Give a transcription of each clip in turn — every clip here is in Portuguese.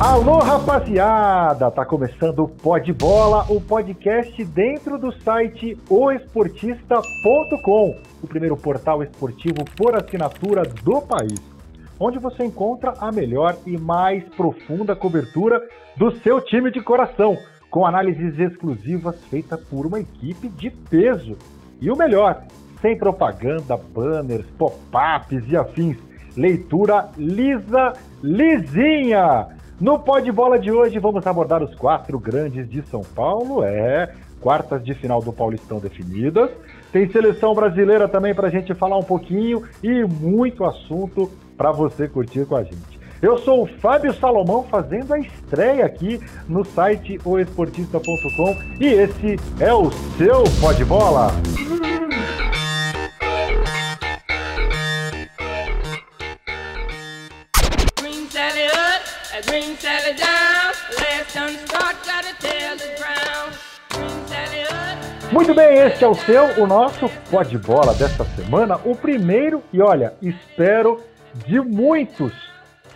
Alô, rapaziada! Tá começando o Pod Bola, o podcast dentro do site oesportista.com, o primeiro portal esportivo por assinatura do país, onde você encontra a melhor e mais profunda cobertura do seu time de coração, com análises exclusivas feitas por uma equipe de peso. E o melhor, sem propaganda, banners, pop-ups e afins. Leitura lisa, lisinha! No Pode Bola de hoje vamos abordar os quatro grandes de São Paulo, é, quartas de final do Paulistão definidas. Tem seleção brasileira também para a gente falar um pouquinho e muito assunto para você curtir com a gente. Eu sou o Fábio Salomão fazendo a estreia aqui no site oesportista.com e esse é o seu Pode Bola. Muito bem, este é o seu, o nosso Pode Bola desta semana, o primeiro e olha, espero de muitos.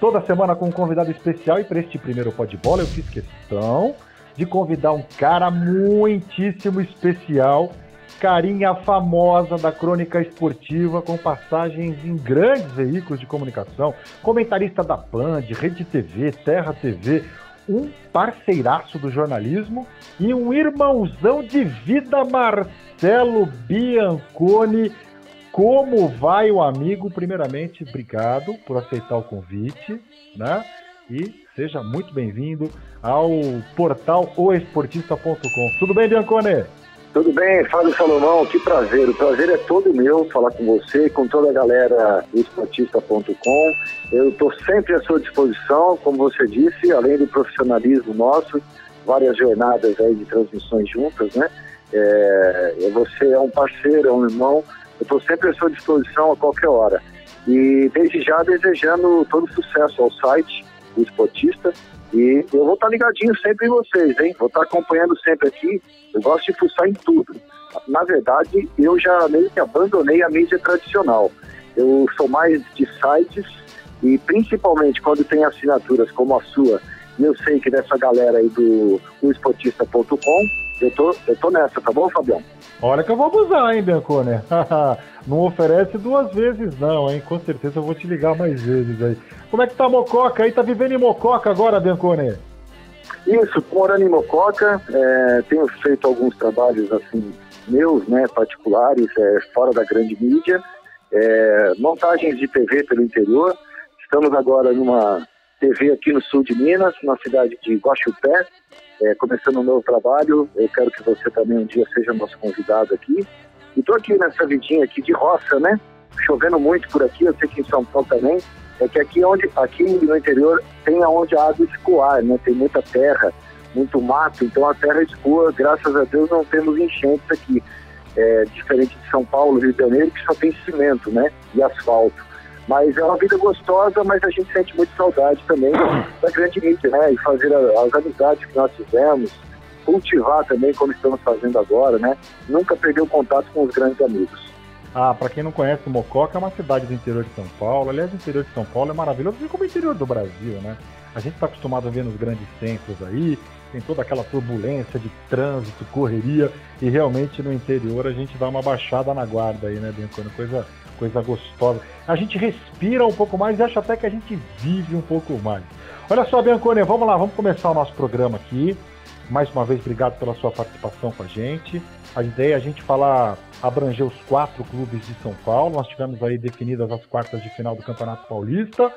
Toda semana com um convidado especial e para este primeiro Pode Bola eu fiz questão de convidar um cara muitíssimo especial, carinha famosa da crônica esportiva com passagens em grandes veículos de comunicação, comentarista da Band, Rede TV, Terra TV, um parceiraço do jornalismo e um irmãozão de vida, Marcelo Bianconi. Como vai o amigo? Primeiramente, obrigado por aceitar o convite, né? E seja muito bem-vindo ao portal oesportista.com. Tudo bem, Bianconi? Tudo bem, Fábio Salomão, que prazer. O prazer é todo meu falar com você, com toda a galera do esportista.com. Eu estou sempre à sua disposição, como você disse, além do profissionalismo nosso, várias jornadas aí de transmissões juntas, né? É, você é um parceiro, é um irmão. Eu estou sempre à sua disposição a qualquer hora. E desde já desejando todo sucesso ao site do Esportista e eu vou estar ligadinho sempre em vocês, hein? Vou estar acompanhando sempre aqui. Eu gosto de fuçar em tudo. Na verdade, eu já meio que abandonei a mídia tradicional. Eu sou mais de sites e principalmente quando tem assinaturas como a sua, eu sei que dessa galera aí do esportista.com, eu tô, eu tô nessa, tá bom, Fabião? Olha que eu vou abusar, hein, Biancone? não oferece duas vezes, não, hein? Com certeza eu vou te ligar mais vezes aí. Como é que tá a Mococa aí? Tá vivendo em Mococa agora, Biancone? Isso, morando em Mococa, é, tenho feito alguns trabalhos assim meus, né, particulares, é, fora da grande mídia, é, montagens de TV pelo interior. Estamos agora numa TV aqui no sul de Minas, na cidade de Guaxupé, é, começando um novo trabalho. Eu quero que você também um dia seja nosso convidado aqui. E estou aqui nessa vidinha aqui de roça, né? Chovendo muito por aqui, eu sei que em São Paulo também. É que aqui, onde, aqui no interior tem aonde a água escoar, né? Tem muita terra, muito mato, então a terra escoa, graças a Deus não temos enchentes aqui. É, diferente de São Paulo, Rio de Janeiro, que só tem cimento, né? E asfalto. Mas é uma vida gostosa, mas a gente sente muito saudade também da grande mídia, né? E fazer as amizades que nós fizemos, cultivar também como estamos fazendo agora, né? Nunca perder o contato com os grandes amigos. Ah, para quem não conhece, Mococa é uma cidade do interior de São Paulo. Aliás, o interior de São Paulo é maravilhoso, assim como o interior do Brasil, né? A gente está acostumado a ver nos grandes centros aí, tem toda aquela turbulência de trânsito, correria, e realmente no interior a gente dá uma baixada na guarda aí, né, Biancone? Coisa coisa gostosa. A gente respira um pouco mais e acha até que a gente vive um pouco mais. Olha só, Biancone, vamos lá, vamos começar o nosso programa aqui. Mais uma vez, obrigado pela sua participação com a gente. A ideia é a gente falar, abranger os quatro clubes de São Paulo. Nós tivemos aí definidas as quartas de final do Campeonato Paulista.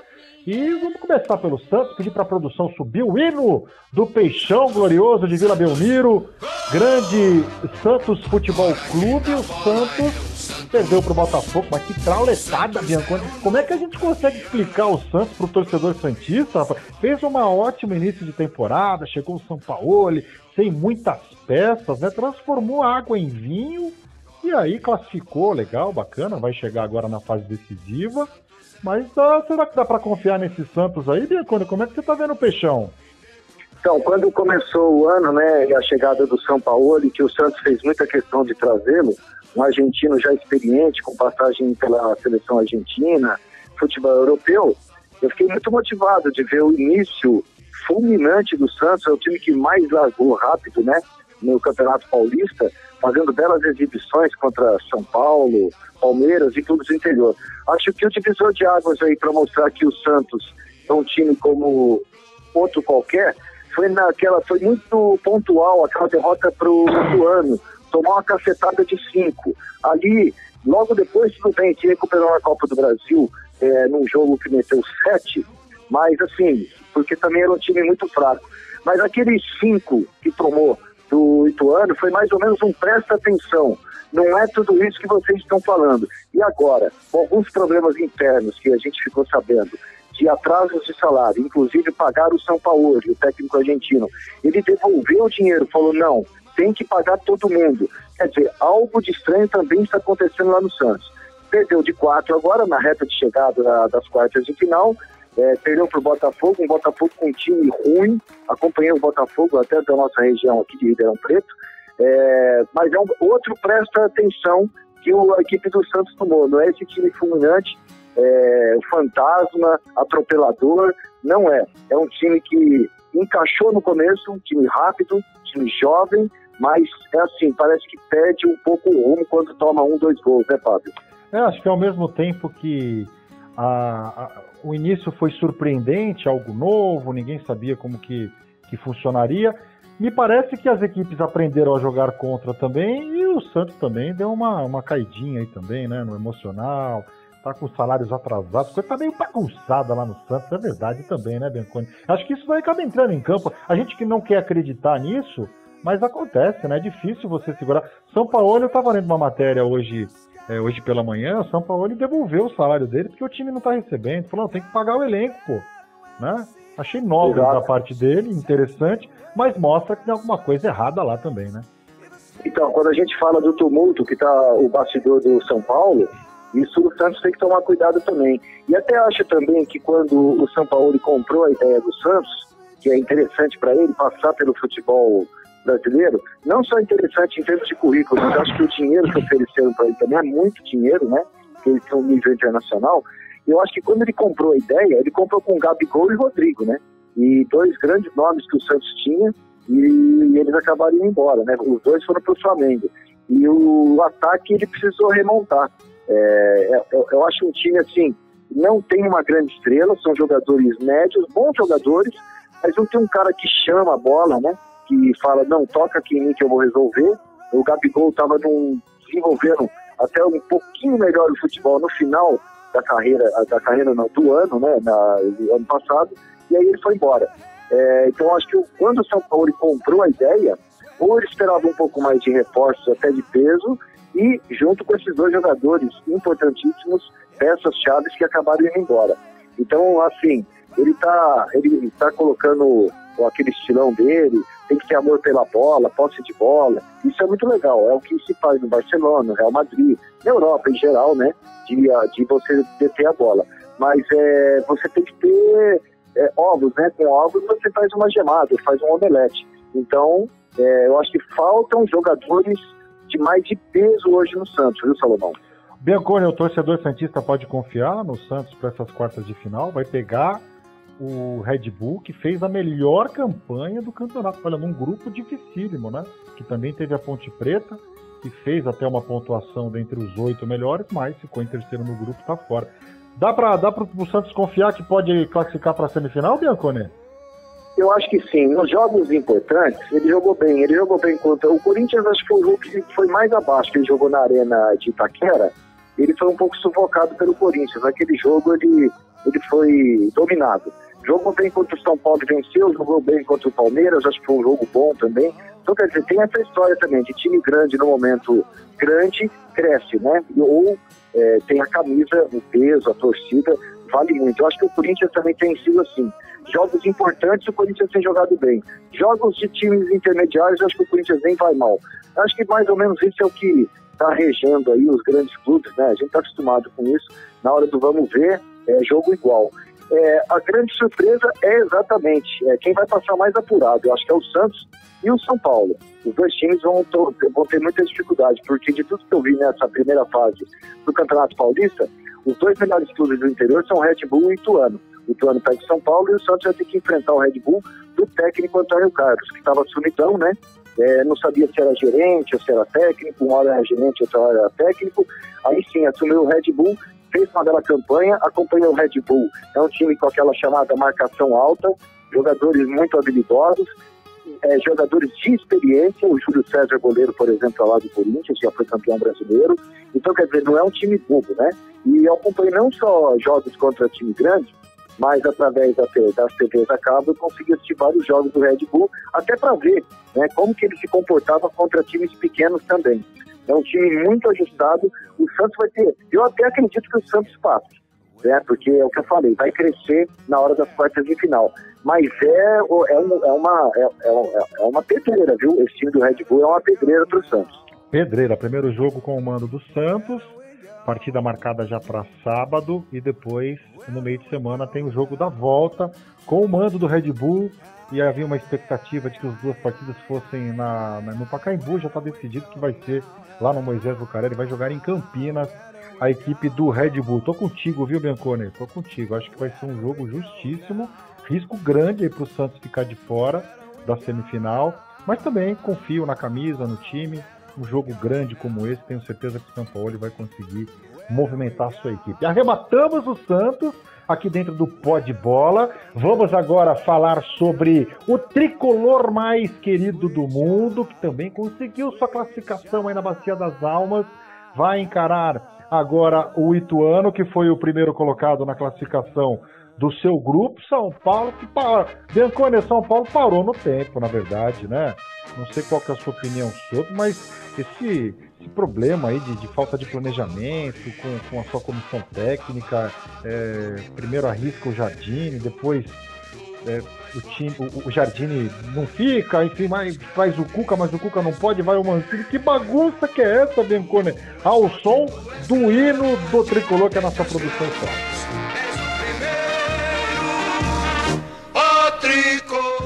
E vamos começar pelo Santos, pedir para a produção subir o hino do Peixão Glorioso de Vila Belmiro, grande Santos Futebol Clube. O Santos perdeu para o Botafogo, mas que trauletada, Bianconi. Como é que a gente consegue explicar o Santos para o torcedor Santista, rapaz? Fez um ótimo início de temporada, chegou o São Paulo, sem muitas peças, né? Transformou água em vinho e aí classificou, legal, bacana, vai chegar agora na fase decisiva. Mas será que dá para confiar nesses Santos aí, Biancone? Como é que você está vendo o Peixão? Então, quando começou o ano, né, a chegada do São Paulo, que o Santos fez muita questão de trazê-lo, um argentino já experiente, com passagem pela seleção argentina, futebol europeu, eu fiquei muito motivado de ver o início fulminante do Santos, é o time que mais largou rápido, né? No Campeonato Paulista, fazendo belas exibições contra São Paulo, Palmeiras e clubes do interior. Acho que o divisor de águas aí para mostrar que o Santos é um time como outro qualquer, foi naquela, foi muito pontual aquela derrota para o ano, tomar uma cacetada de cinco. Ali, logo depois, tudo bem, se recuperou na Copa do Brasil é, num jogo que meteu sete, mas assim, porque também era um time muito fraco. Mas aqueles cinco que tomou do Ituano foi mais ou menos um presta atenção. Não é tudo isso que vocês estão falando. E agora, com alguns problemas internos que a gente ficou sabendo, de atrasos de salário, inclusive pagar o São Paulo, o técnico argentino, ele devolveu o dinheiro, falou: não, tem que pagar todo mundo. Quer dizer, algo de estranho também está acontecendo lá no Santos. Perdeu de quatro agora, na reta de chegada das quartas de final, é, perdeu para o Botafogo, um Botafogo com um time ruim, acompanhei o Botafogo até da nossa região aqui de Ribeirão Preto, é, mas é um, outro presta atenção que o, a equipe do Santos tomou, não é esse time fulminante, é, fantasma, atropelador, não é. É um time que encaixou no começo, um time rápido, um time jovem, mas é assim, parece que perde um pouco o rumo quando toma um, dois gols, né, Fábio? É, acho que ao mesmo tempo que a, a, o início foi surpreendente, algo novo, ninguém sabia como que, que funcionaria. Me parece que as equipes aprenderam a jogar contra também e o Santos também deu uma, uma caidinha aí também, né, no emocional, tá com salários atrasados, coisa tá meio bagunçada lá no Santos, é verdade também, né, Bianconi? Acho que isso vai acabar entrando em campo. A gente que não quer acreditar nisso, mas acontece, né? É difícil você segurar. São Paulo, eu estava lendo uma matéria hoje é, hoje pela manhã, o São Paulo devolveu o salário dele porque o time não está recebendo. Falou, tem que pagar o elenco, pô. Né? Achei nobre da parte dele, interessante, mas mostra que tem alguma coisa errada lá também, né? Então, quando a gente fala do tumulto que está o bastidor do São Paulo, isso o Santos tem que tomar cuidado também. E até acho também que quando o São Paulo comprou a ideia do Santos, que é interessante para ele passar pelo futebol brasileiro, não só interessante em termos de currículo, mas acho que o dinheiro que ofereceram para ele também é muito dinheiro, né? Que ele tem um nível internacional. E eu acho que quando ele comprou a ideia, ele comprou com Gabigol e Rodrigo, né? E dois grandes nomes que o Santos tinha e eles acabaram indo embora, né? Os dois foram para o Flamengo. E o ataque ele precisou remontar. É, eu, eu acho um time assim, não tem uma grande estrela, são jogadores médios, bons jogadores, mas não tem um cara que chama a bola, né? Que fala, não, toca aqui em mim que eu vou resolver. O Gabigol estava desenvolvendo até um pouquinho melhor o futebol no final da carreira, da carreira não, do ano, né, na, ano passado, e aí ele foi embora. É, então acho que quando o São Paulo comprou a ideia, ou ele esperava um pouco mais de reforços até de peso, e junto com esses dois jogadores importantíssimos, peças chaves que acabaram indo embora. Então, assim, ele está ele tá colocando aquele estilão dele, tem que ter amor pela bola, posse de bola. Isso é muito legal, é o que se faz no Barcelona, no Real Madrid, na Europa em geral, né? De, de você deter a bola. Mas é, você tem que ter é, ovos, né? Com ovos você faz uma gemada, faz um omelete. Então, é, eu acho que faltam jogadores de mais de peso hoje no Santos, viu, Salomão? Bianconi, o torcedor Santista pode confiar no Santos para essas quartas de final? Vai pegar o Red Bull, que fez a melhor campanha do campeonato. Olha, num grupo dificílimo, né? Que também teve a Ponte Preta, que fez até uma pontuação dentre os oito melhores, mas ficou em terceiro no grupo, tá fora. Dá para dá o Santos confiar que pode classificar para a semifinal, Biancone? Eu acho que sim. Nos jogos importantes, ele jogou bem. Ele jogou bem contra o Corinthians, acho que foi o jogo que foi mais abaixo, que ele jogou na arena de Itaquera. Ele foi um pouco sufocado pelo Corinthians. Naquele jogo ele, ele foi dominado. Jogou bem contra o São Paulo e venceu, jogou bem contra o Palmeiras, acho que foi um jogo bom também. Então, quer dizer, tem essa história também de time grande no momento grande, cresce, né? Ou é, tem a camisa, o peso, a torcida, vale muito. Eu acho que o Corinthians também tem sido assim. Jogos importantes, o Corinthians tem jogado bem. Jogos de times intermediários, acho que o Corinthians nem vai mal. Acho que mais ou menos isso é o que está regendo aí os grandes clubes, né? A gente está acostumado com isso. Na hora do vamos ver, é jogo igual. É, a grande surpresa é exatamente é, quem vai passar mais apurado. Eu acho que é o Santos e o São Paulo. Os dois times vão, vão ter muita dificuldade, porque de tudo que eu vi nessa primeira fase do Campeonato Paulista, Os dois melhores clubes do interior são Red Bull e Ituano. O Ituano pega o São Paulo e o Santos vai ter que enfrentar o Red Bull do técnico Antônio Carlos, que estava sumidão, né? É, não sabia se era gerente ou se era técnico, uma hora era gerente, outra hora era técnico. Aí sim, assumiu o Red Bull, fez uma bela campanha, acompanhou o Red Bull. É um time com aquela chamada marcação alta, jogadores muito habilidosos, é, jogadores de experiência, o Júlio César goleiro, por exemplo, lá do Corinthians, já foi campeão brasileiro. Então, quer dizer, não é um time bobo, né? E eu acompanhei não só jogos contra time grande, mas através das TVs a cabo eu consegui assistir vários jogos do Red Bull, até para ver né, como que ele se comportava contra times pequenos também. É um time muito ajustado, o Santos vai ter, eu até acredito que o Santos passe, né, porque é o que eu falei, vai crescer na hora das quartas de final. Mas é, é, um, é uma, é, é, é uma pedreira, viu? Esse time do Red Bull é uma pedreira para o Santos. Pedreira, primeiro jogo com o mando do Santos, partida marcada já para sábado e depois, no meio de semana, tem o jogo da volta com o mando do Red Bull. E havia uma expectativa de que as duas partidas fossem na, na no Pacaembu, já está decidido que vai ser lá no Moisés Bucarelli, vai jogar em Campinas a equipe do Red Bull. Tô contigo, viu, Biancone? Tô contigo. Acho que vai ser um jogo justíssimo. Risco grande aí pro Santos ficar de fora da semifinal. Mas também confio na camisa, no time um jogo grande como esse, tenho certeza que o São Paulo vai conseguir movimentar a sua equipe. Arrebatamos o Santos aqui dentro do Pó de Bola. Vamos agora falar sobre o tricolor mais querido do mundo, que também conseguiu sua classificação aí na Bacia das Almas. Vai encarar agora o Ituano, que foi o primeiro colocado na classificação do seu grupo, São Paulo, que. Biancone, São Paulo parou no tempo, na verdade, né? Não sei qual é a sua opinião sobre, mas esse, esse problema aí de, de, falta de planejamento com, com a sua comissão técnica, é, primeiro arrisca o Jardine, depois é, o, time, o, o Jardine não fica, enfim, mas faz o Cuca, mas o Cuca não pode, vai o Mancini. Que bagunça que é essa, Biancone? Ao som do hino do tricolor que é a nossa produção só.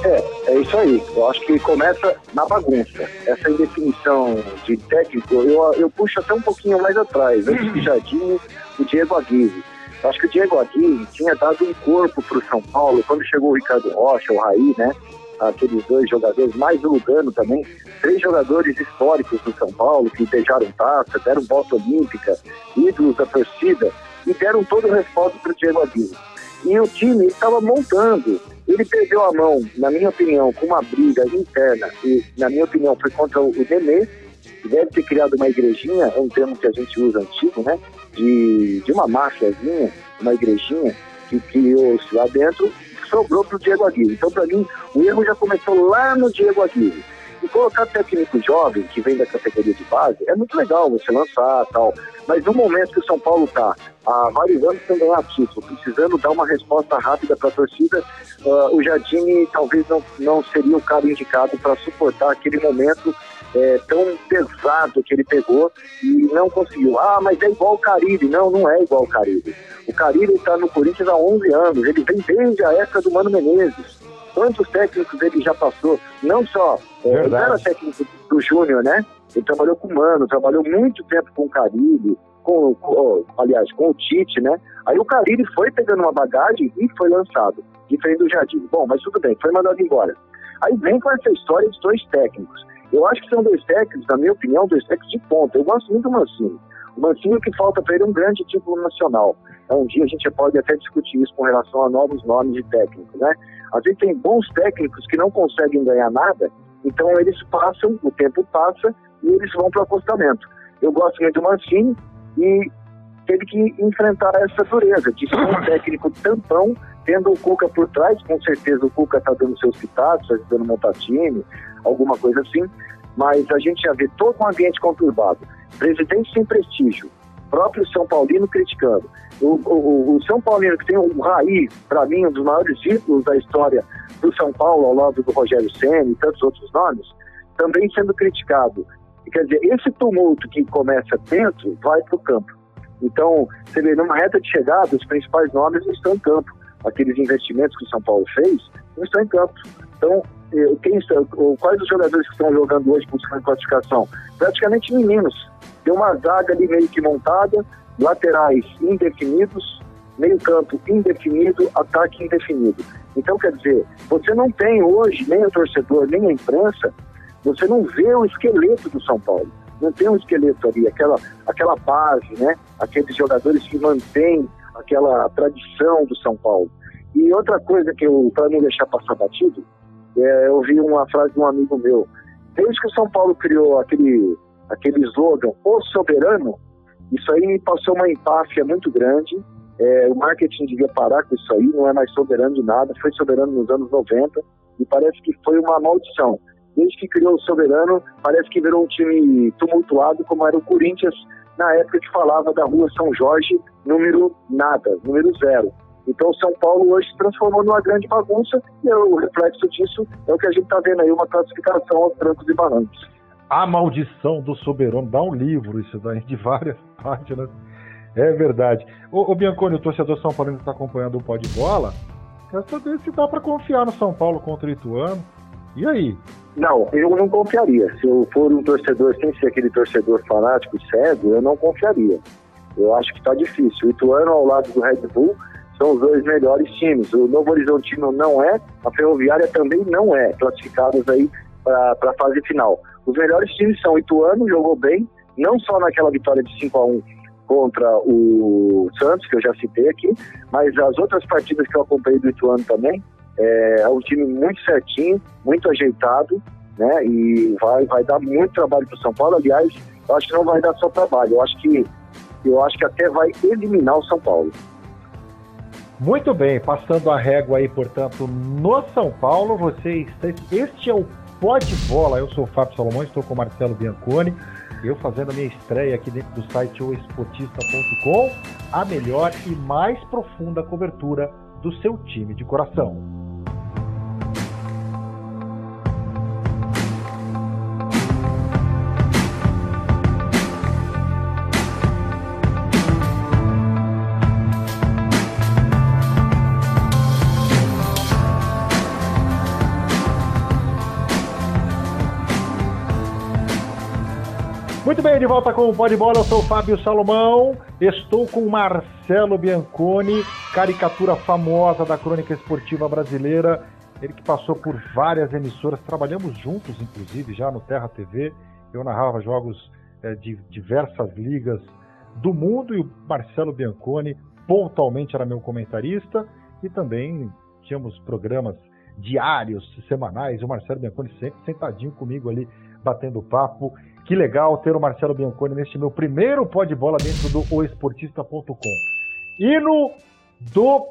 É, é isso aí. Eu acho que começa na bagunça. Essa indefinição de técnico, eu, eu puxo até um pouquinho mais atrás. Antes de Jardim, o Diego Aguirre. Eu acho que o Diego Aguirre tinha dado um corpo para o São Paulo quando chegou o Ricardo Rocha, o Raí, né? Aqueles dois jogadores, mais o Lugano também, três jogadores históricos do São Paulo que beijaram taça, deram volta olímpica, ídolos da torcida e deram todo o respaldo para o Diego Aguirre. E o time estava montando. Ele perdeu a mão, na minha opinião, com uma briga interna, e na minha opinião foi contra o que deve ter criado uma igrejinha, é um termo que a gente usa antigo, né? De, de uma máfiazinha, uma igrejinha, que criou-se lá dentro, sobrou para o Diego Aguirre. Então, para mim, o erro já começou lá no Diego Aguirre. E colocar técnico jovem, que vem da categoria de base, é muito legal você lançar tal. Mas no momento que o São Paulo está há vários anos sem ganhar título, precisando dar uma resposta rápida para a torcida, uh, o Jardine talvez não, não seria o cara indicado para suportar aquele momento é, tão pesado que ele pegou e não conseguiu. Ah, mas é igual o Caribe. Não, não é igual o Caribe. O Caribe está no Corinthians há 11 anos, ele vem desde a época do Mano Menezes. Quantos técnicos ele já passou? Não só, é, ele era técnico do Júnior, né? Ele trabalhou com o Mano, trabalhou muito tempo com o Caribe, com, com, aliás, com o Tite, né? Aí o Caribe foi pegando uma bagagem e foi lançado, diferente do Jardim. Bom, mas tudo bem, foi mandado embora. Aí vem com essa história de dois técnicos. Eu acho que são dois técnicos, na minha opinião, dois técnicos de ponta. Eu gosto muito do Mancini. O Mancini que falta para ele é um grande título nacional. Então, um dia a gente pode até discutir isso com relação a novos nomes de técnico, né? Às vezes tem bons técnicos que não conseguem ganhar nada, então eles passam, o tempo passa e eles vão para o acostamento. Eu gosto muito do Mancini e teve que enfrentar essa dureza de ser um técnico tampão, tendo o Cuca por trás, com certeza o Cuca está dando seus pitados, está ajudando montar time, alguma coisa assim, mas a gente já vê todo um ambiente conturbado. Presidente sem prestígio, próprio São Paulino criticando. O, o, o São Paulino, que tem o Raí, para mim, um dos maiores ídolos da história do São Paulo, ao lado do Rogério Senna e tantos outros nomes, também sendo criticado. Quer dizer, esse tumulto que começa dentro vai para o campo. Então, você vê, numa reta de chegada, os principais nomes não estão em campo. Aqueles investimentos que o São Paulo fez não estão em campo. Então, eh, quem está, quais os jogadores que estão jogando hoje buscando classificação? Praticamente meninos. Tem uma zaga ali meio que montada, laterais indefinidos, meio-campo indefinido, ataque indefinido. Então, quer dizer, você não tem hoje, nem o torcedor, nem a imprensa, você não vê o esqueleto do São Paulo. Não tem um esqueleto ali, aquela, aquela base, né? Aqueles jogadores que mantêm aquela tradição do São Paulo. E outra coisa que eu, para não deixar passar batido, é, eu vi uma frase de um amigo meu. Desde que o São Paulo criou aquele, aquele slogan, o soberano, isso aí passou uma empáfia muito grande. É, o marketing devia parar com isso aí, não é mais soberano de nada, foi soberano nos anos 90 e parece que foi uma maldição. Desde que criou o soberano, parece que virou um time tumultuado, como era o Corinthians na época que falava da rua São Jorge, número nada, número zero. Então São Paulo hoje se transformou numa grande bagunça e o reflexo disso é o que a gente está vendo aí, uma classificação aos trancos e barrancos. A maldição do soberano, dá um livro isso daí, de várias páginas. É verdade. O, o Bianconi, o torcedor São Paulo está acompanhando o pó de bola. Quero saber se dá para confiar no São Paulo contra o Ituano. E aí? Não, eu não confiaria. Se eu for um torcedor sem ser aquele torcedor fanático cego, eu não confiaria. Eu acho que está difícil. O Ituano ao lado do Red Bull são os dois melhores times. O Novo Horizontino não é, a Ferroviária também não é, classificados aí para a fase final. Os melhores times são Ituano, jogou bem, não só naquela vitória de 5 a 1 contra o Santos, que eu já citei aqui, mas as outras partidas que eu acompanhei do Ituano também, é, é um time muito certinho, muito ajeitado, né? E vai, vai dar muito trabalho para o São Paulo. Aliás, eu acho que não vai dar só trabalho, eu acho que eu acho que até vai eliminar o São Paulo. Muito bem, passando a régua aí, portanto, no São Paulo, vocês. Este é o Pode Bola. Eu sou o Fábio Salomão, estou com o Marcelo Bianconi. Eu fazendo a minha estreia aqui dentro do site oesportista.com, a melhor e mais profunda cobertura do seu time de coração. Muito bem, de volta com o Pode Bola, eu sou o Fábio Salomão, estou com Marcelo Bianconi, caricatura famosa da crônica esportiva brasileira, ele que passou por várias emissoras, trabalhamos juntos, inclusive, já no Terra TV, eu narrava jogos é, de diversas ligas do mundo e o Marcelo Bianconi pontualmente era meu comentarista e também tínhamos programas diários, semanais, o Marcelo Bianconi sempre sentadinho comigo ali, batendo papo. Que legal ter o Marcelo Bianconi neste meu primeiro pó de bola dentro do oesportista.com. Hino do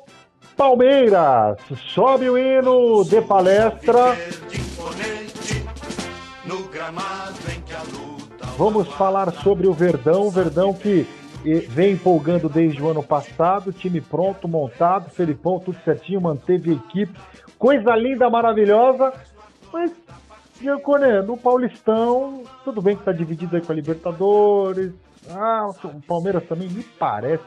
Palmeiras. Sobe o hino de palestra. Vamos falar sobre o Verdão. Verdão que vem empolgando desde o ano passado. Time pronto, montado. Felipão, tudo certinho, manteve a equipe. Coisa linda, maravilhosa. Mas Giancone, no Paulistão, tudo bem que está dividido aí com a Libertadores. Ah, o Palmeiras também me parece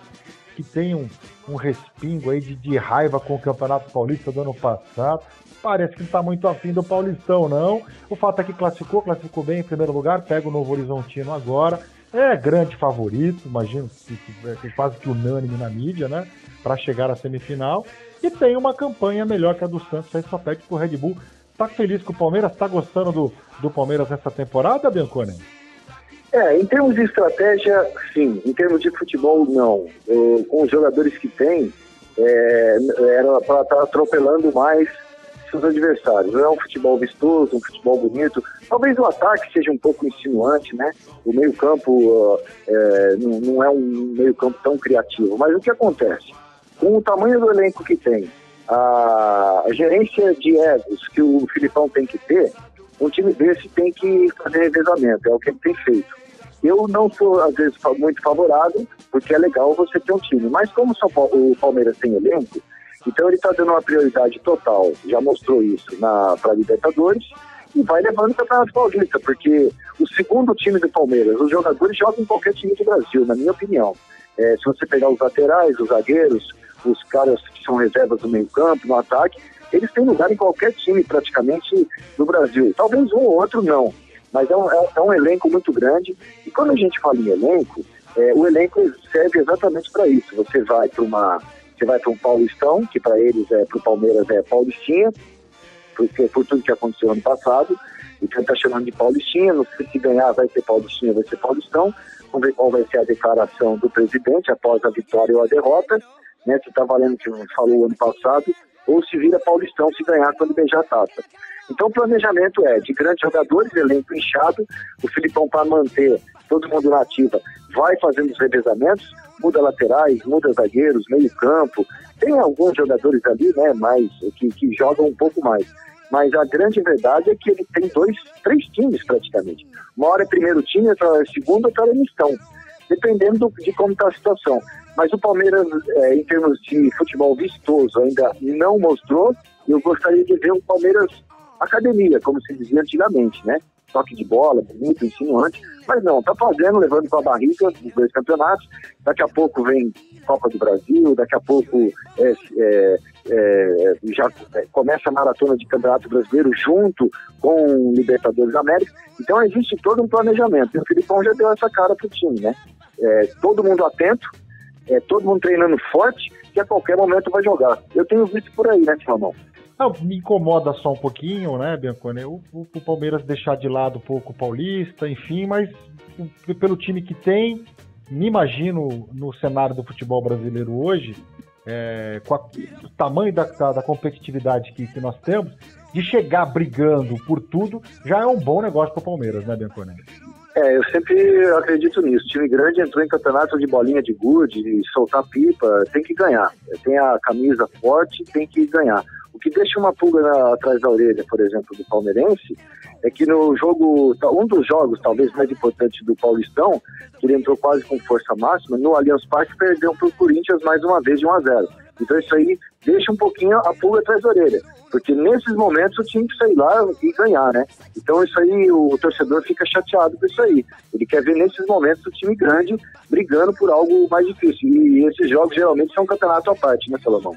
que tem um, um respingo aí de, de, raiva com o Campeonato Paulista do ano passado. Parece que não está muito afim do Paulistão, não. O fato é que classificou, classificou bem em primeiro lugar, pega o Novo Horizontino agora. É grande favorito, imagino que, que, que quase que unânime na mídia, né? Para chegar à semifinal. E tem uma campanha melhor que a do Santos, aí só pede pro Red Bull Tá feliz com o Palmeiras? Tá gostando do, do Palmeiras nessa temporada, Biancone? É, em termos de estratégia, sim. Em termos de futebol, não. Eu, com os jogadores que tem, é, era para estar tá atropelando mais seus adversários. É um futebol vistoso, um futebol bonito. Talvez o ataque seja um pouco insinuante, né? O meio-campo é, não, não é um meio-campo tão criativo. Mas o que acontece? Com o tamanho do elenco que tem, a gerência de egos que o Filipão tem que ter, um time desse tem que fazer revezamento, é o que ele tem feito. Eu não sou, às vezes, muito favorável, porque é legal você ter um time, mas como o Palmeiras tem elenco, então ele está dando uma prioridade total, já mostrou isso para Libertadores, e vai levando o Campeonato Paulista, porque o segundo time do Palmeiras, os jogadores jogam em qualquer time do Brasil, na minha opinião. É, se você pegar os laterais, os zagueiros, os caras que são reservas do meio campo, no ataque, eles têm lugar em qualquer time praticamente do Brasil. Talvez um ou outro não, mas é um, é, é um elenco muito grande. E quando a gente fala em elenco, é, o elenco serve exatamente para isso. Você vai para uma, você vai para um Paulistão, que para eles é, para o Palmeiras é Paulistinha, porque por tudo que aconteceu ano passado. Então está chamando de Paulistinha. Não sei se ganhar vai ser Paulistinha, vai ser Paulistão. Vamos ver qual vai ser a declaração do presidente após a vitória ou a derrota. Né, se está valendo que falou ano passado, ou se vira Paulistão se ganhar quando beijar a taça. Então o planejamento é de grandes jogadores, elenco inchado, o Filipão para manter todo mundo na ativa vai fazendo os revezamentos, muda laterais, muda zagueiros, meio campo, tem alguns jogadores ali, né, mais, que, que jogam um pouco mais. Mas a grande verdade é que ele tem dois, três times praticamente. Uma hora é primeiro time, outra é segundo, outra é mistão. Dependendo de como está a situação. Mas o Palmeiras, é, em termos de futebol vistoso, ainda não mostrou. Eu gostaria de ver um Palmeiras academia, como se dizia antigamente, né? Toque de bola, bonito, insinuante. Mas não, tá fazendo, levando com a barriga os dois campeonatos. Daqui a pouco vem Copa do Brasil, daqui a pouco é, é, é, já começa a maratona de Campeonato Brasileiro junto com o Libertadores da América. Então existe todo um planejamento. E o Filipão já deu essa cara pro time, né? É, todo mundo atento, é, todo mundo treinando forte, que a qualquer momento vai jogar. Eu tenho visto por aí, né, Salomão? Não, me incomoda só um pouquinho, né, Biancone? O, o, o, Palmeiras deixar de lado um pouco o Paulista, enfim, mas pelo time que tem, me imagino no cenário do futebol brasileiro hoje, é, com a, o tamanho da, da, da competitividade que, que, nós temos, de chegar brigando por tudo, já é um bom negócio para o Palmeiras, né, Biancone? É, eu sempre acredito nisso. O time grande entrou em campeonato de bolinha de gude, de soltar pipa, tem que ganhar. Tem a camisa forte, tem que ganhar. O que deixa uma pulga na, atrás da orelha, por exemplo, do palmeirense, é que no jogo, um dos jogos talvez mais importantes do Paulistão, que ele entrou quase com força máxima, no Allianz Parque perdeu para o Corinthians mais uma vez de 1 a 0 Então isso aí deixa um pouquinho a pulga atrás da orelha, porque nesses momentos o time sair lá e ganhar, né? Então isso aí, o torcedor fica chateado com isso aí. Ele quer ver nesses momentos o time grande brigando por algo mais difícil. E esses jogos geralmente são um campeonato à parte, né, Salomão?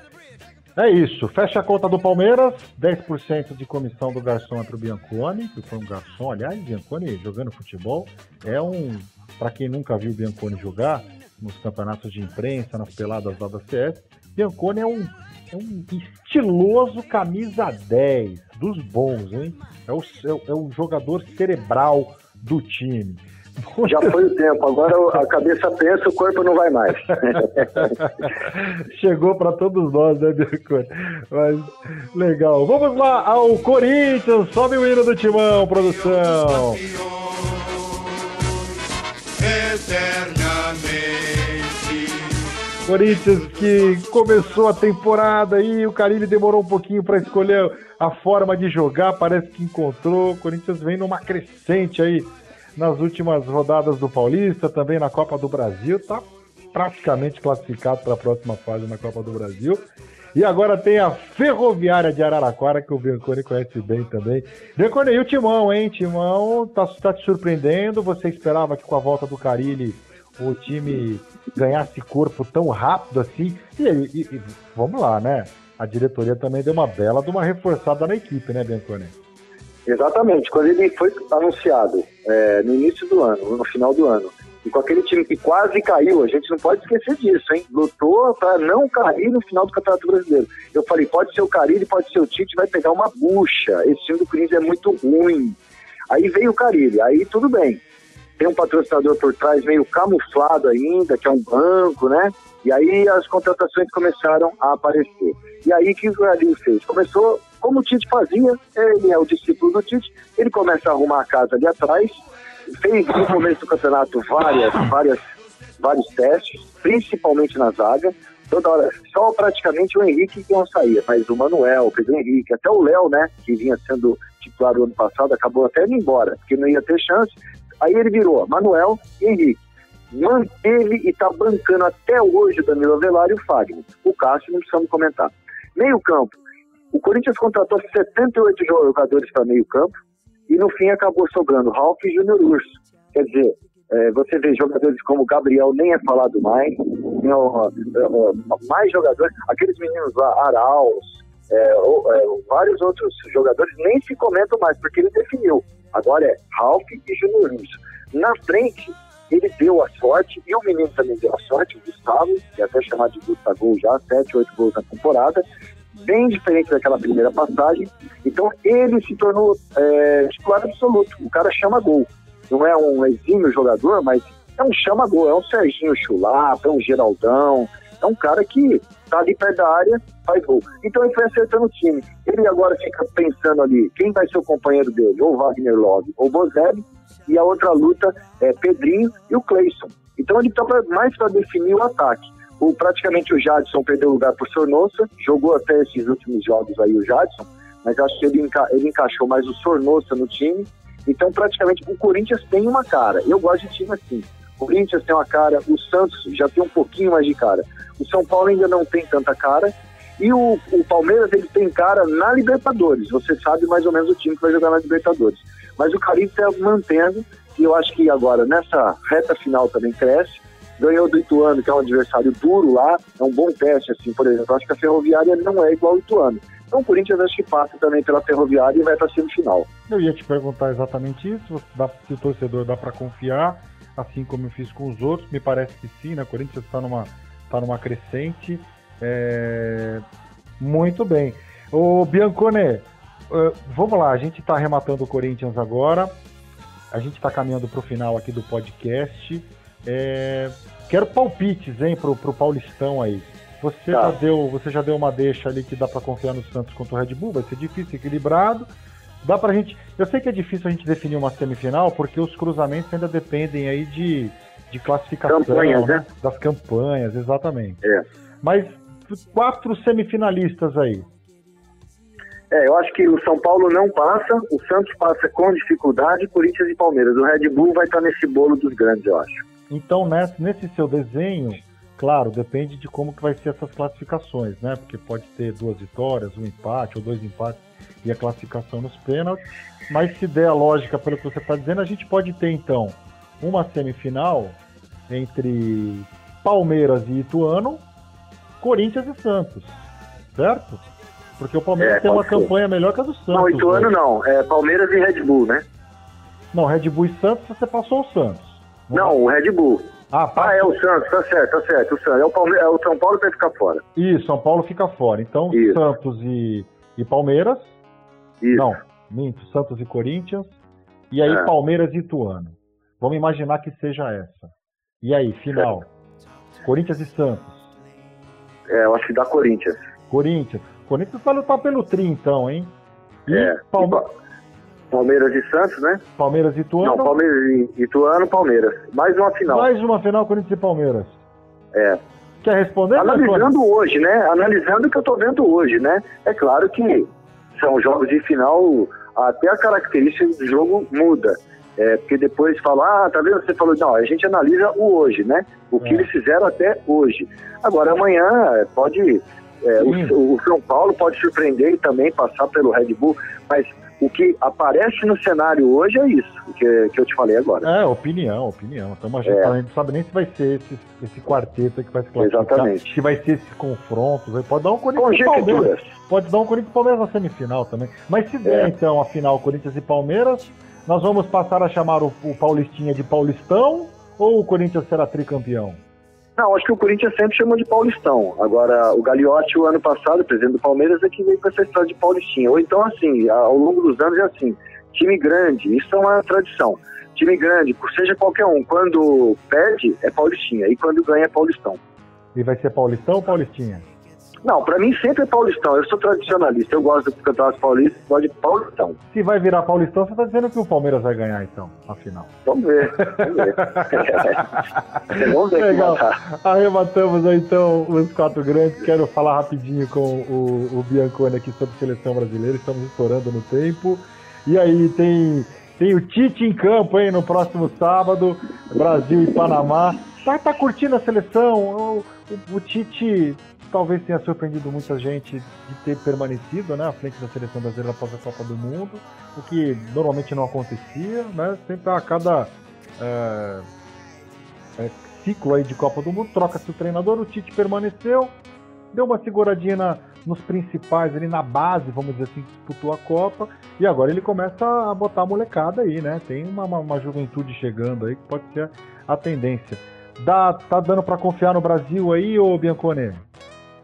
É isso. Fecha a conta do Palmeiras. 10% de comissão do garçom é pro Bianconi, que foi um garçom, aliás, Bianconi jogando futebol. É um. Para quem nunca viu o Bianconi jogar, nos campeonatos de imprensa, nas peladas da CS, Bianconi é um, é um estiloso camisa 10 dos bons, hein? É o, é o jogador cerebral do time. Já foi o tempo, agora a cabeça pensa, o corpo não vai mais. Chegou para todos nós, né, Bianco? Mas legal. Vamos lá ao Corinthians, sobe o hino do Timão, produção. Corinthians que começou a temporada aí, o Carilli demorou um pouquinho para escolher a forma de jogar, parece que encontrou. O Corinthians vem numa crescente aí nas últimas rodadas do Paulista, também na Copa do Brasil, tá praticamente classificado para a próxima fase na Copa do Brasil. E agora tem a Ferroviária de Araraquara, que o Bianconi conhece bem também. Bianconi, e o Timão, hein? Timão tá, tá te surpreendendo. Você esperava que com a volta do Carilli o time ganhasse corpo tão rápido assim? E, e, e vamos lá, né? A diretoria também deu uma bela de uma reforçada na equipe, né, Bianconi? Exatamente. Quando ele foi anunciado é, no início do ano, no final do ano, e com aquele time que quase caiu, a gente não pode esquecer disso, hein? Lutou para não cair no final do Campeonato Brasileiro. Eu falei, pode ser o Carilli, pode ser o Tite, vai pegar uma bucha. Esse time do Corinthians é muito ruim. Aí veio o Carilli, aí tudo bem. Tem um patrocinador por trás meio camuflado ainda, que é um banco, né? E aí as contratações começaram a aparecer. E aí o que o Carilli fez? Começou como o Tite fazia, ele é o discípulo do Tite, ele começa a arrumar a casa ali atrás, fez no começo do campeonato várias, várias, vários testes, principalmente na zaga, toda hora, só praticamente o Henrique que não saía, mas o Manuel, o Pedro Henrique, até o Léo, né, que vinha sendo titular no ano passado, acabou até indo embora, porque não ia ter chance, aí ele virou Manuel e Henrique. Manteve e está bancando até hoje o Danilo Avelar e o Fagner. O Cássio não precisamos comentar. Meio campo, o Corinthians contratou 78 jogadores para meio campo e no fim acabou sobrando Ralf e Júnior Urso. Quer dizer, é, você vê jogadores como Gabriel, nem é falado mais, tem, ó, ó, mais jogadores, aqueles meninos lá, Arauz, é, é, vários outros jogadores nem se comentam mais, porque ele definiu. Agora é Ralf e Urso. Na frente, ele deu a sorte, e o menino também deu a sorte, o Gustavo, que é até chamado de Gustavo já, 7, 8 gols na temporada, bem diferente daquela primeira passagem. Então ele se tornou é, titular absoluto. O cara chama gol. Não é um exímio jogador, mas é um chama gol. É um Serginho Chulapa, é um Geraldão. É um cara que tá ali perto da área, faz gol. Então ele foi acertando o time. Ele agora fica pensando ali quem vai ser o companheiro dele, ou Wagner Love ou Bozelli, e a outra luta é Pedrinho e o Cleison. Então ele está mais para definir o ataque. O, praticamente o Jadson perdeu lugar para o Sornossa, jogou até esses últimos jogos aí o Jadson, mas acho que ele, enca ele encaixou mais o Sornossa no time. Então, praticamente, o Corinthians tem uma cara. Eu gosto de time assim. Corinthians tem uma cara, o Santos já tem um pouquinho mais de cara. O São Paulo ainda não tem tanta cara. E o, o Palmeiras, ele tem cara na Libertadores. Você sabe mais ou menos o time que vai jogar na Libertadores. Mas o Corinthians está mantendo, e eu acho que agora, nessa reta final também cresce ganhou do Ituano, que é um adversário duro lá, é um bom teste, assim, por exemplo. Acho que a Ferroviária não é igual ao Ituano. Então o Corinthians acho que passa também pela Ferroviária e vai para semifinal. Eu ia te perguntar exatamente isso, se o torcedor dá para confiar, assim como eu fiz com os outros, me parece que sim, né? O Corinthians está numa, tá numa crescente. É... Muito bem. O Biancone, uh, vamos lá, a gente está arrematando o Corinthians agora. A gente está caminhando para o final aqui do podcast. É, quero palpites, hein, pro, pro Paulistão aí. Você, tá. já deu, você já deu uma deixa ali que dá para confiar no Santos contra o Red Bull, vai ser difícil, equilibrado. Dá pra gente. Eu sei que é difícil a gente definir uma semifinal, porque os cruzamentos ainda dependem aí de, de classificação campanhas, né? das campanhas, exatamente. É. Mas quatro semifinalistas aí. É, eu acho que o São Paulo não passa, o Santos passa com dificuldade, Corinthians e Palmeiras. O Red Bull vai estar nesse bolo dos grandes, eu acho. Então, nesse, nesse seu desenho, claro, depende de como que vai ser essas classificações, né? Porque pode ter duas vitórias, um empate ou dois empates e a classificação nos pênaltis. Mas se der a lógica pelo que você está dizendo, a gente pode ter então uma semifinal entre Palmeiras e Ituano, Corinthians e Santos, certo? Porque o Palmeiras é, tem uma ser. campanha melhor que a do Santos. Não, Ituano né? não, é Palmeiras e Red Bull, né? Não, Red Bull e Santos, você passou o Santos. Não, o Red Bull. Ah, ah, é o Santos, tá certo, tá certo. O, Santos. É, o Palme... é o São Paulo que vai ficar fora. Isso, São Paulo fica fora. Então, Isso. Santos e, e Palmeiras. Isso. Não, minto, Santos e Corinthians. E aí, é. Palmeiras e Ituano. Vamos imaginar que seja essa. E aí, final. Certo. Corinthians e Santos. É, eu acho que dá Corinthians. Corinthians. Corinthians vai lutar pelo tri, então, hein? E é. Palmeiras. Palmeiras e Santos, né? Palmeiras e Ituano? Não, Palmeiras e Ituano, Palmeiras. Mais uma final. Mais uma final, Corinthians e Palmeiras. É. Quer responder? Analisando hoje, né? Analisando o que eu tô vendo hoje, né? É claro que são jogos de final, até a característica do jogo muda. É, porque depois fala, ah, tá vendo? Você falou, não, a gente analisa o hoje, né? O que é. eles fizeram até hoje. Agora, amanhã pode. É, o, o, São Paulo pode surpreender e também passar pelo Red Bull, mas o que aparece no cenário hoje é isso que, que eu te falei agora. É, opinião, opinião. Então a gente, é. não sabe nem se vai ser esse, esse quarteto que vai se classificar. Exatamente. Se vai ser esses confrontos. Pode dar um Corinthians e Palmeiras. Pode dar um Corinthians e Palmeiras na semifinal também. Mas se der, é. então, a final Corinthians e Palmeiras, nós vamos passar a chamar o, o Paulistinha de Paulistão ou o Corinthians será tricampeão? Não, acho que o Corinthians sempre chamou de Paulistão. Agora, o Gagliotti, o ano passado, o presidente do Palmeiras, é que veio com essa história de Paulistinha. Ou então, assim, ao longo dos anos é assim, time grande, isso é uma tradição. Time grande, seja qualquer um, quando perde, é Paulistinha. E quando ganha, é Paulistão. E vai ser Paulistão ou Paulistinha? Não, para mim sempre é Paulistão. Eu sou tradicionalista. Eu gosto do Campeonato Paulista, gosto de Paulistão. Se vai virar Paulistão, você tá dizendo que o Palmeiras vai ganhar, então, afinal. Vamos ver. Vamos ver. vamos ver Legal. Arrematamos aí, então, os quatro grandes. Quero falar rapidinho com o, o Biancone aqui sobre seleção brasileira. Estamos estourando no tempo. E aí, tem, tem o Tite em campo, hein, no próximo sábado. Brasil e Panamá. Tá, tá curtindo a seleção? O, o, o Tite talvez tenha surpreendido muita gente de ter permanecido né, à frente da seleção brasileira após a Copa do Mundo, o que normalmente não acontecia, né? Sempre a cada é, é, ciclo aí de Copa do Mundo troca-se o treinador, o Tite permaneceu, deu uma seguradinha na, nos principais, ali na base, vamos dizer assim, disputou a Copa, e agora ele começa a botar a molecada aí, né? Tem uma, uma, uma juventude chegando aí que pode ser a tendência. Dá, tá dando para confiar no Brasil aí, ô Biancone?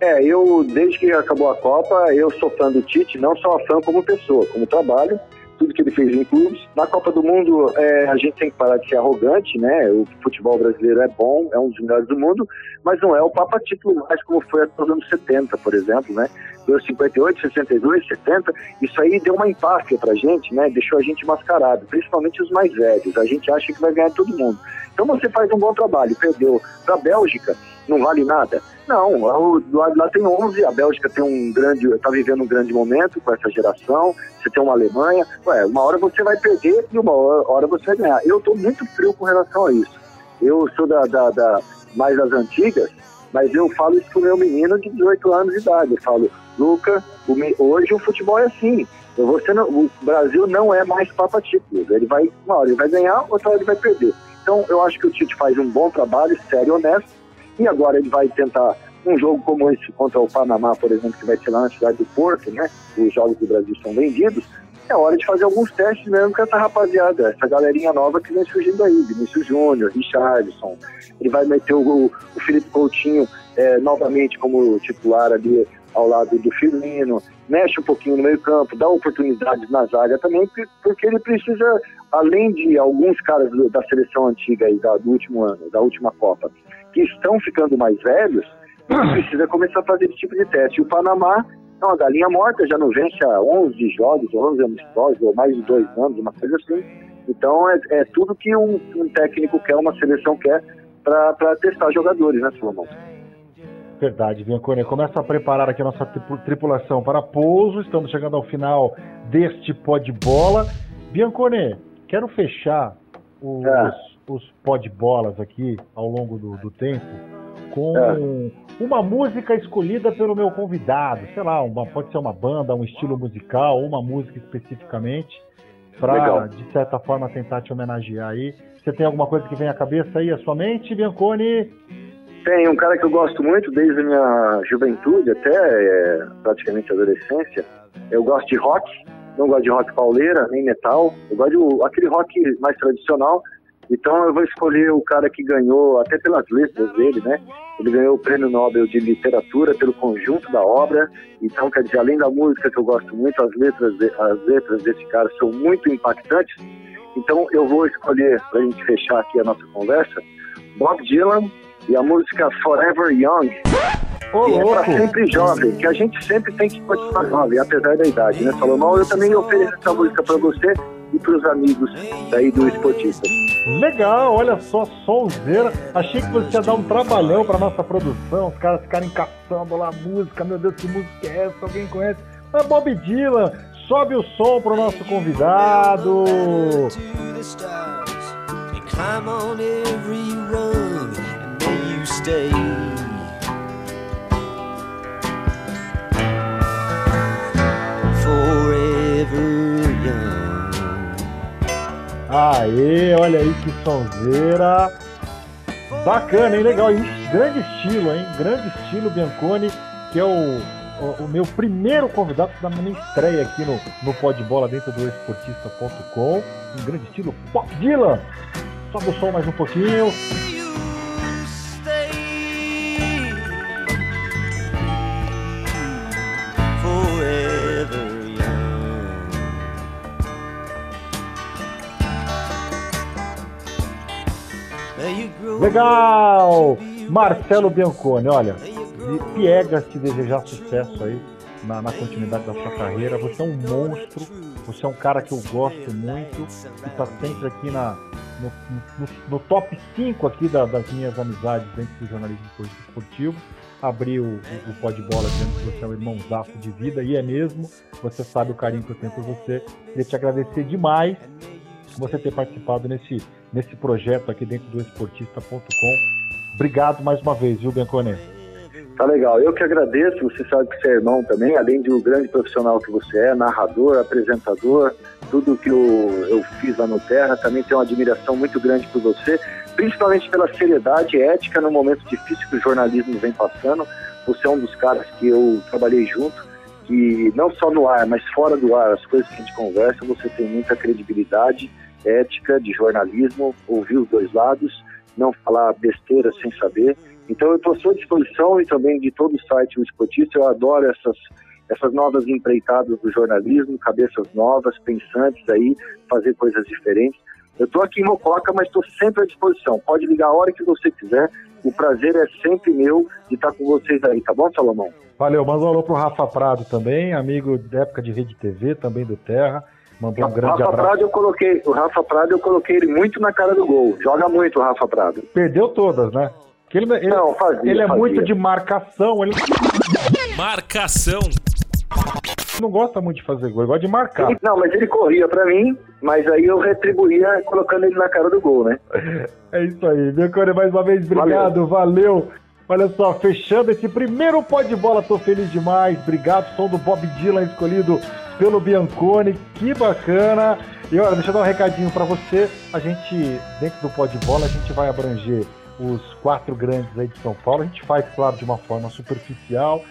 É, eu, desde que acabou a Copa, eu sou fã do Tite, não só fã como pessoa, como trabalho tudo que ele fez em clubes. Na Copa do Mundo, é, a gente tem que parar de ser arrogante, né? O futebol brasileiro é bom, é um dos melhores do mundo, mas não é o Papa título mais como foi até os anos 70, por exemplo, né? Deu 58, 62, 70, isso aí deu uma empáfia pra gente, né? Deixou a gente mascarado, principalmente os mais velhos. A gente acha que vai ganhar todo mundo. Então você faz um bom trabalho, perdeu para a Bélgica, não vale nada. Não, de lá tem 11, a Bélgica tem um grande, está vivendo um grande momento com essa geração, você tem uma Alemanha, ué, uma hora você vai perder e uma hora você vai ganhar. Eu estou muito frio com relação a isso. Eu sou da, da, da, mais das antigas, mas eu falo isso pro meu menino de 18 anos de idade. Eu falo, Luca, hoje o futebol é assim. Você não, o Brasil não é mais papa título. Ele vai, uma hora ele vai ganhar, outra hora ele vai perder. Então eu acho que o Tite faz um bom trabalho, sério honesto e agora ele vai tentar um jogo como esse contra o Panamá, por exemplo, que vai ser lá na cidade do Porto, né? Os jogos do Brasil são vendidos. É hora de fazer alguns testes mesmo com essa rapaziada, essa galerinha nova que vem surgindo aí, Vinícius Júnior, Richardson. Ele vai meter o, o Felipe Coutinho é, novamente como titular ali ao lado do Firmino, mexe um pouquinho no meio campo, dá oportunidades na zaga também, porque ele precisa, além de alguns caras da seleção antiga aí, da, do último ano, da última Copa, que estão ficando mais velhos, precisa começar a fazer esse tipo de teste. E o Panamá é uma galinha morta, já não vence há 11 jogos, 11 amistosos, ou mais de dois anos, uma coisa assim. Então é, é tudo que um, um, técnico quer, uma seleção quer, para testar jogadores, né, Salomão? Verdade, Biancone. Começa a preparar aqui a nossa tripulação para pouso. Estamos chegando ao final deste pó de bola. Biancone, quero fechar os, é os podbolas aqui ao longo do, do tempo com é. uma música escolhida pelo meu convidado, sei lá, uma, pode ser uma banda, um estilo musical, uma música especificamente, para de certa forma tentar te homenagear aí. Você tem alguma coisa que vem à cabeça aí, à sua mente, Bianconi? Tem um cara que eu gosto muito desde a minha juventude até é, praticamente adolescência. Eu gosto de rock, não gosto de rock pauleira, nem metal. Eu gosto de aquele rock mais tradicional então eu vou escolher o cara que ganhou, até pelas letras dele, né? Ele ganhou o Prêmio Nobel de Literatura pelo conjunto da obra. Então, quer dizer, além da música que eu gosto muito, as letras, de, as letras desse cara são muito impactantes. Então eu vou escolher, para a gente fechar aqui a nossa conversa, Bob Dylan e a música Forever Young. Oh, é para sempre jovem, que a gente sempre tem que continuar jovem, apesar da idade, né, Salomão? Eu também ofereço essa música para você e para os amigos daí do Esportista. Legal, olha só, solzeira. Achei que você ia dar um trabalhão para nossa produção, os caras ficarem caçando lá a música. Meu Deus, que música é essa? Alguém conhece? É Bob Dylan. Sobe o som pro nosso convidado. Aê, olha aí que sonzeira. Bacana, hein? Legal. grande estilo, hein? Grande estilo, Bianconi, que é o, o, o meu primeiro convidado da minha estreia aqui no, no Pod Bola dentro do esportista.com. Um grande estilo, Pop Dylan. Sobe o som mais um pouquinho. Legal! Marcelo Bianconi, olha, piegas te desejar sucesso aí na, na, continuidade da sua carreira. Você é um monstro, você é um cara que eu gosto muito, que está sempre aqui na, no, no, no top 5 aqui da, das minhas amizades dentro do jornalismo esportivo. Abri o, o, o pó de bola dizendo que você é um irmãozaço de vida, e é mesmo. Você sabe o carinho que eu tenho por você. Queria te agradecer demais você ter participado nesse nesse projeto aqui dentro do esportista.com. Obrigado mais uma vez, viu, Biancone? Tá legal. Eu que agradeço. Você sabe que você é irmão também, além de um grande profissional que você é, narrador, apresentador, tudo que eu, eu fiz lá no Terra. Também tenho uma admiração muito grande por você, principalmente pela seriedade e ética no momento difícil que o jornalismo vem passando. você é um dos caras que eu trabalhei junto, que não só no ar, mas fora do ar, as coisas que a gente conversa, você tem muita credibilidade, ética de jornalismo, ouvir os dois lados, não falar besteira sem saber. Então eu estou à sua disposição e também de todo o site O Esportista, eu adoro essas essas novas empreitadas do jornalismo, cabeças novas, pensantes aí, fazer coisas diferentes. Eu estou aqui em Mococa, mas estou sempre à disposição. Pode ligar a hora que você quiser. O prazer é sempre meu de estar com vocês aí, tá bom, Salomão? Valeu, manda um alô pro Rafa Prado também, amigo da época de Rede TV, também do Terra. Mandou um grande Rafa abraço. Prado eu coloquei, o Rafa Prado eu coloquei ele muito na cara do gol. Joga muito o Rafa Prado. Perdeu todas, né? Ele, ele, Não, fazia, ele é fazia. muito de marcação, ele Marcação. não gosta muito de fazer gol, ele gosta de marcar. Ele- não, mas ele corria pra mim, mas aí eu retribuía colocando ele na cara do gol, né? É isso aí, Biancone, mais uma vez, obrigado, valeu. Olha só, fechando esse primeiro pó de bola, tô feliz demais. Obrigado, som do Bob Dylan escolhido pelo Biancone, que bacana. E olha, deixa eu dar um recadinho pra você. A gente, dentro do pó de bola, a gente vai abranger os quatro grandes aí de São Paulo. A gente faz, claro, de uma forma superficial,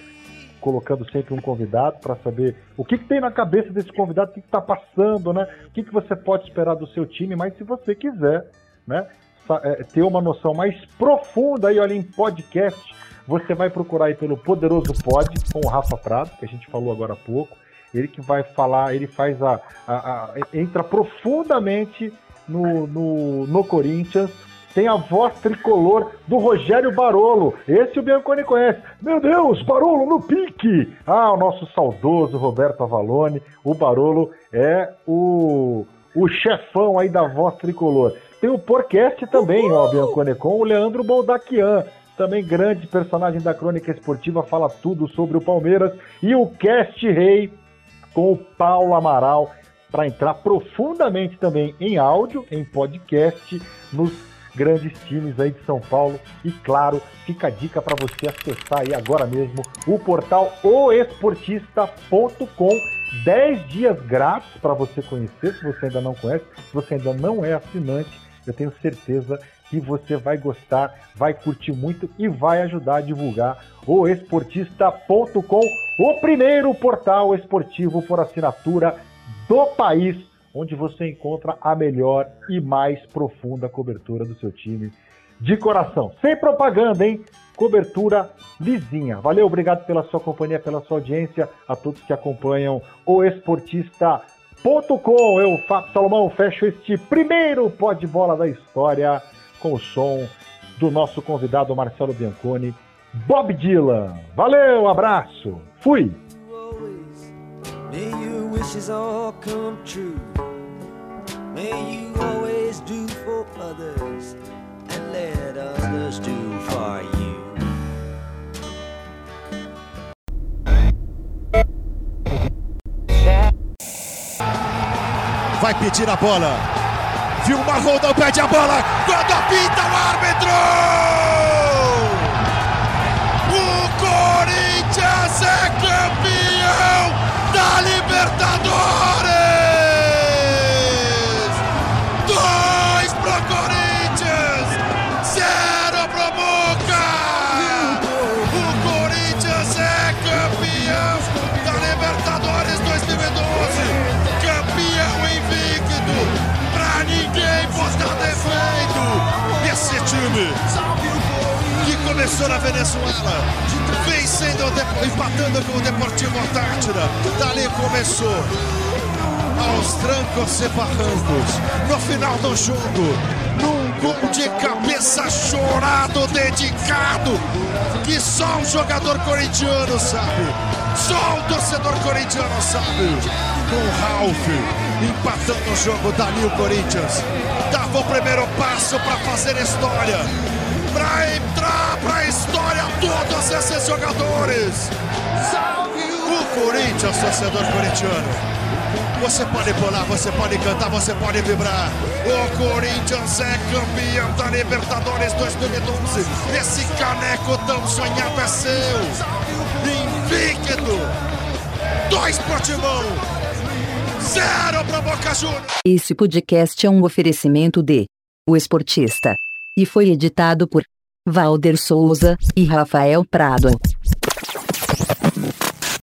colocando sempre um convidado para saber o que, que tem na cabeça desse convidado, o que está passando, né? O que, que você pode esperar do seu time, mas se você quiser, né? é, ter uma noção mais profunda aí, olha, em podcast, você vai procurar aí pelo Poderoso Pod com o Rafa Prado, que a gente falou agora há pouco. Ele que vai falar, ele faz a. a- a- entra profundamente no, no, no Corinthians. Tem a voz tricolor do Rogério Barolo. Esse o Bianconi conhece. Meu Deus, Barolo no pique! Ah, o nosso saudoso Roberto Avalone. O Barolo é o, o chefão aí da voz tricolor. Tem o podcast também, ó, Bianconi, com o Leandro Boldaquian. Também grande personagem da crônica esportiva, fala tudo sobre o Palmeiras. E o Cast Rei com o Paulo Amaral para entrar profundamente também em áudio, em podcast, nos grandes times aí de São Paulo. E claro, fica a dica para você acessar aí agora mesmo o portal oesportista.com. 10 dias grátis para você conhecer, se você ainda não conhece, se você ainda não é assinante, eu tenho certeza que você vai gostar, vai curtir muito e vai ajudar a divulgar o esportista.com, o primeiro portal esportivo por assinatura do país, onde você encontra a melhor e mais profunda cobertura do seu time de coração. Sem propaganda, hein? Cobertura lisinha. Valeu, obrigado pela sua companhia, pela sua audiência, a todos que acompanham o esportista.com. Eu, Fábio Salomão, fecho este primeiro pó de bola da história com o som do nosso convidado Marcelo Bianconi, Bob Dylan. Valeu, abraço. Fui. always. May your wishes all come true. May you always do for others and let others do for you. vai pedir a bola. Viu uma Rondão, pede a bola. Quando apita o árbitro! Que começou na Venezuela, vencendo, empatando com o Deportivo Antártida. Dali começou aos trancos e barrancos. No final do jogo, num gol de cabeça chorado, dedicado, que só um jogador corintiano sabe. Só um torcedor corintiano sabe. Com o Ralf empatando o jogo, dali o Corinthians dava o primeiro passo para fazer história. Para entrar para a história todos esses jogadores. O Corinthians, torcedor corintiano. Você pode pular, você pode cantar, você pode vibrar. O Corinthians é campeão da Libertadores 2012. Esse caneco tão sonhado é seu. Invicto. Dois pro Timão. Zero Boca Juniors. Esse podcast é um oferecimento de O Esportista e foi editado por Valder Souza e Rafael Prado.